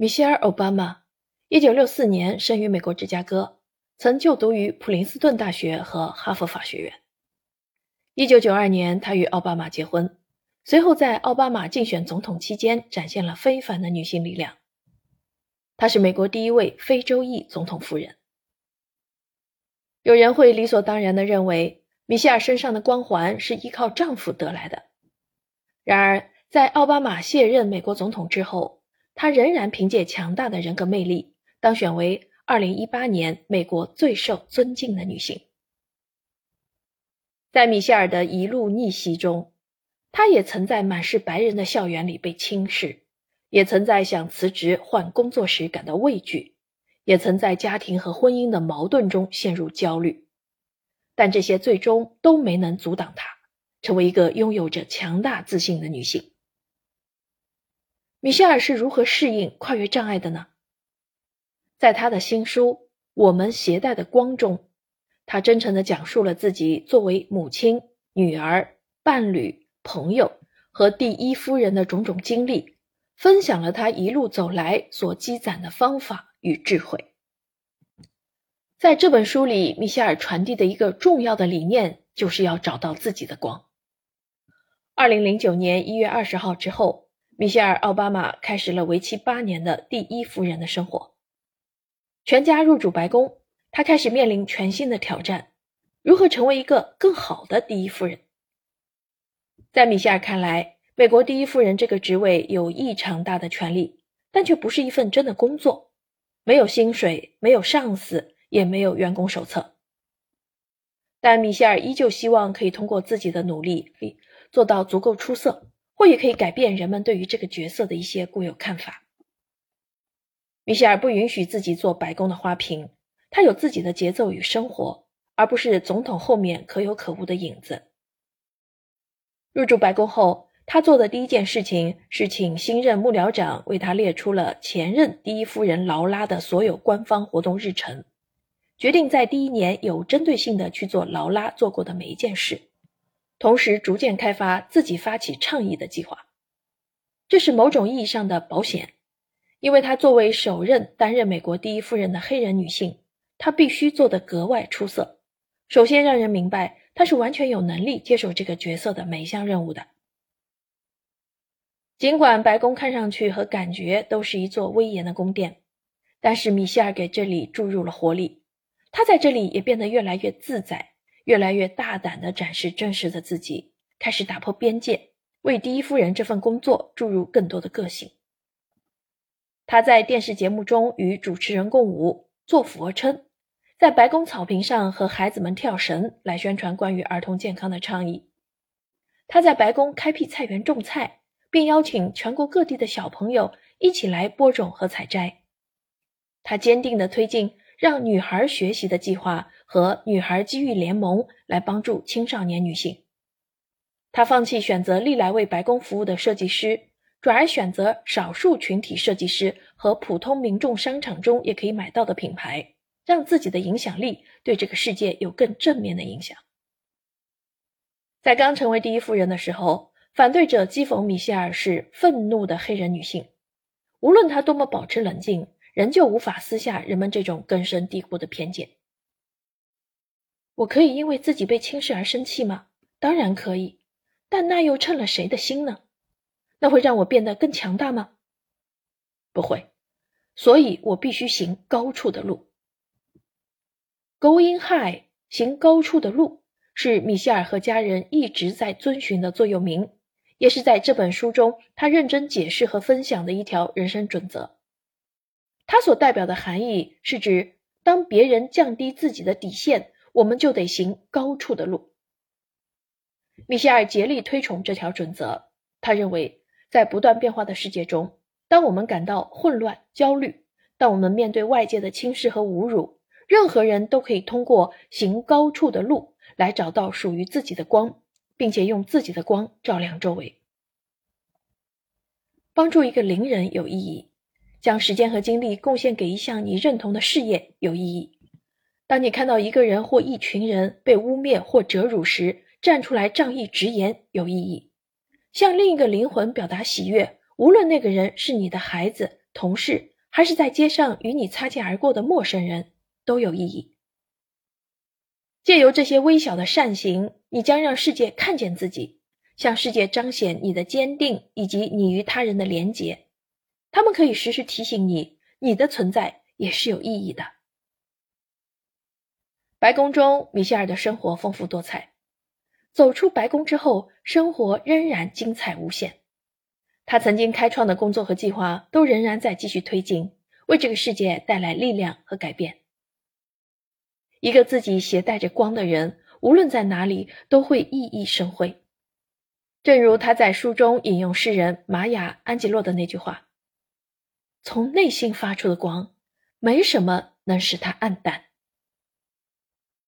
米歇尔·奥巴马，一九六四年生于美国芝加哥，曾就读于普林斯顿大学和哈佛法学院。一九九二年，他与奥巴马结婚，随后在奥巴马竞选总统期间展现了非凡的女性力量。她是美国第一位非洲裔总统夫人。有人会理所当然地认为，米歇尔身上的光环是依靠丈夫得来的。然而，在奥巴马卸任美国总统之后，她仍然凭借强大的人格魅力当选为2018年美国最受尊敬的女性。在米歇尔的一路逆袭中，她也曾在满是白人的校园里被轻视，也曾在想辞职换工作时感到畏惧，也曾在家庭和婚姻的矛盾中陷入焦虑。但这些最终都没能阻挡她成为一个拥有着强大自信的女性。米歇尔是如何适应跨越障碍的呢？在他的新书《我们携带的光》中，他真诚地讲述了自己作为母亲、女儿、伴侣、朋友和第一夫人的种种经历，分享了他一路走来所积攒的方法与智慧。在这本书里，米歇尔传递的一个重要的理念，就是要找到自己的光。二零零九年一月二十号之后。米歇尔·奥巴马开始了为期八年的第一夫人的生活。全家入主白宫，他开始面临全新的挑战：如何成为一个更好的第一夫人？在米歇尔看来，美国第一夫人这个职位有异常大的权利，但却不是一份真的工作，没有薪水，没有上司，也没有员工手册。但米歇尔依旧希望可以通过自己的努力，做到足够出色。或也可以改变人们对于这个角色的一些固有看法。米歇尔不允许自己做白宫的花瓶，他有自己的节奏与生活，而不是总统后面可有可无的影子。入驻白宫后，他做的第一件事情是请新任幕僚长为他列出了前任第一夫人劳拉的所有官方活动日程，决定在第一年有针对性的去做劳拉做过的每一件事。同时，逐渐开发自己发起倡议的计划，这是某种意义上的保险，因为她作为首任担任美国第一夫人的黑人女性，她必须做得格外出色。首先，让人明白她是完全有能力接手这个角色的每一项任务的。尽管白宫看上去和感觉都是一座威严的宫殿，但是米歇尔给这里注入了活力，她在这里也变得越来越自在。越来越大胆地展示真实的自己，开始打破边界，为第一夫人这份工作注入更多的个性。他在电视节目中与主持人共舞、做俯卧撑，在白宫草坪上和孩子们跳绳，来宣传关于儿童健康的倡议。他在白宫开辟菜园种菜，并邀请全国各地的小朋友一起来播种和采摘。他坚定地推进。让女孩学习的计划和女孩机遇联盟来帮助青少年女性。他放弃选择历来为白宫服务的设计师，转而选择少数群体设计师和普通民众商场中也可以买到的品牌，让自己的影响力对这个世界有更正面的影响。在刚成为第一夫人的时候，反对者讥讽米歇尔是愤怒的黑人女性，无论她多么保持冷静。仍旧无法撕下人们这种根深蒂固的偏见。我可以因为自己被轻视而生气吗？当然可以，但那又称了谁的心呢？那会让我变得更强大吗？不会，所以我必须行高处的路。Going high，行高处的路，是米歇尔和家人一直在遵循的座右铭，也是在这本书中他认真解释和分享的一条人生准则。它所代表的含义是指，当别人降低自己的底线，我们就得行高处的路。米歇尔竭力推崇这条准则。他认为，在不断变化的世界中，当我们感到混乱、焦虑，当我们面对外界的轻视和侮辱，任何人都可以通过行高处的路来找到属于自己的光，并且用自己的光照亮周围。帮助一个邻人有意义。将时间和精力贡献给一项你认同的事业有意义。当你看到一个人或一群人被污蔑或折辱时，站出来仗义直言有意义。向另一个灵魂表达喜悦，无论那个人是你的孩子、同事，还是在街上与你擦肩而过的陌生人，都有意义。借由这些微小的善行，你将让世界看见自己，向世界彰显你的坚定以及你与他人的连结。他们可以时时提醒你，你的存在也是有意义的。白宫中，米歇尔的生活丰富多彩。走出白宫之后，生活仍然精彩无限。他曾经开创的工作和计划都仍然在继续推进，为这个世界带来力量和改变。一个自己携带着光的人，无论在哪里都会熠熠生辉。正如他在书中引用诗人玛雅·安吉洛的那句话：“从内心发出的光，没什么能使它暗淡。”